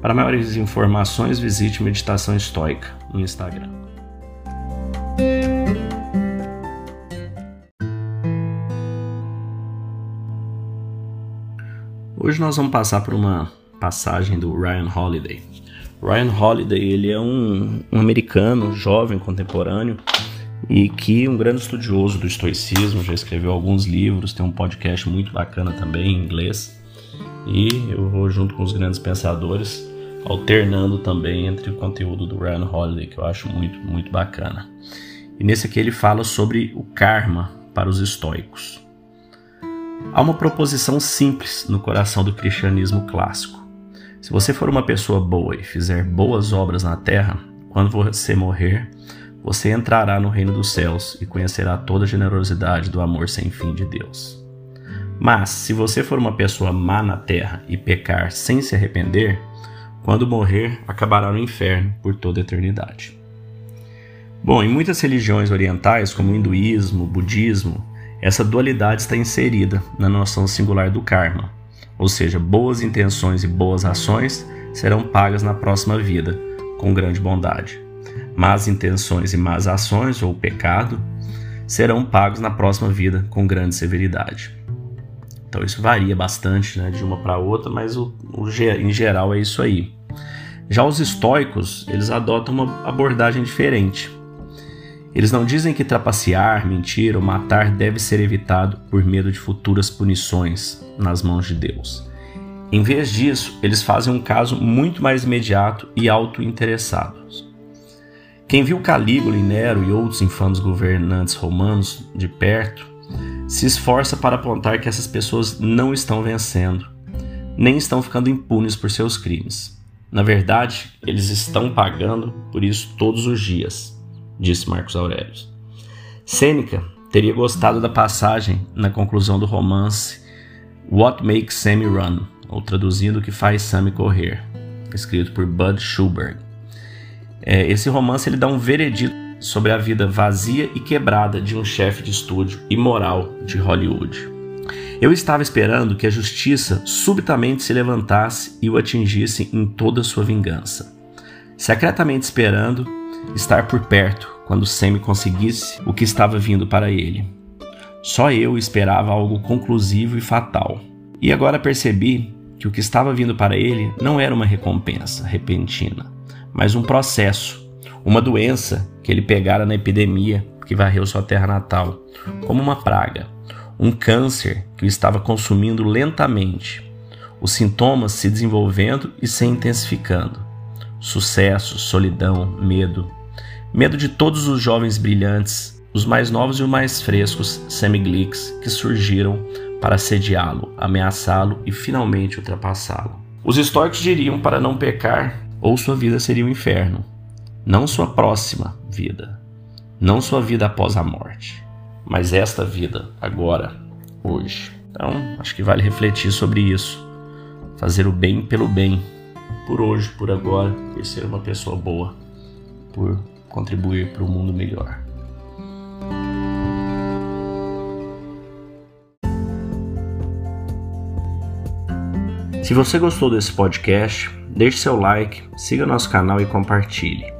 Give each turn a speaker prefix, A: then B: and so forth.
A: Para maiores informações, visite Meditação Estoica no Instagram. Hoje nós vamos passar por uma passagem do Ryan Holiday. Ryan Holiday ele é um, um americano jovem contemporâneo e que um grande estudioso do estoicismo, já escreveu alguns livros, tem um podcast muito bacana também em inglês. E eu vou junto com os grandes pensadores alternando também entre o conteúdo do Ryan Holiday, que eu acho muito, muito bacana. E nesse aqui ele fala sobre o karma para os estoicos. Há uma proposição simples no coração do cristianismo clássico. Se você for uma pessoa boa e fizer boas obras na terra, quando você morrer, você entrará no reino dos céus e conhecerá toda a generosidade do amor sem fim de Deus. Mas, se você for uma pessoa má na terra e pecar sem se arrepender, quando morrer, acabará no inferno por toda a eternidade. Bom, em muitas religiões orientais, como o hinduísmo, o budismo, essa dualidade está inserida na noção singular do karma, ou seja, boas intenções e boas ações serão pagas na próxima vida, com grande bondade. Más intenções e más ações, ou pecado, serão pagos na próxima vida com grande severidade. Então isso varia bastante né, de uma para outra, mas o, o, em geral é isso aí. Já os estoicos, eles adotam uma abordagem diferente. Eles não dizem que trapacear, mentir ou matar deve ser evitado por medo de futuras punições nas mãos de Deus. Em vez disso, eles fazem um caso muito mais imediato e auto-interessado. Quem viu Calígula e Nero e outros infames governantes romanos de perto se esforça para apontar que essas pessoas não estão vencendo, nem estão ficando impunes por seus crimes. Na verdade, eles estão pagando por isso todos os dias, disse Marcos Aurélio. Sêneca teria gostado da passagem na conclusão do romance What Makes Sammy Run, ou traduzindo o que faz Sammy correr, escrito por Bud Schulberg. É, esse romance ele dá um veredito sobre a vida vazia e quebrada de um chefe de estúdio imoral de Hollywood. Eu estava esperando que a justiça subitamente se levantasse e o atingisse em toda sua vingança. Secretamente esperando estar por perto quando Sam conseguisse o que estava vindo para ele. Só eu esperava algo conclusivo e fatal. E agora percebi que o que estava vindo para ele não era uma recompensa repentina, mas um processo uma doença que ele pegara na epidemia que varreu sua terra natal, como uma praga, um câncer que o estava consumindo lentamente, os sintomas se desenvolvendo e se intensificando. Sucesso, solidão, medo. Medo de todos os jovens brilhantes, os mais novos e os mais frescos semiglics que surgiram para assediá-lo, ameaçá-lo e finalmente ultrapassá-lo. Os estoicos diriam para não pecar, ou sua vida seria um inferno não sua próxima vida, não sua vida após a morte, mas esta vida agora, hoje. Então, acho que vale refletir sobre isso. Fazer o bem pelo bem, por hoje, por agora, por ser uma pessoa boa, por contribuir para um mundo melhor. Se você gostou desse podcast, deixe seu like, siga nosso canal e compartilhe.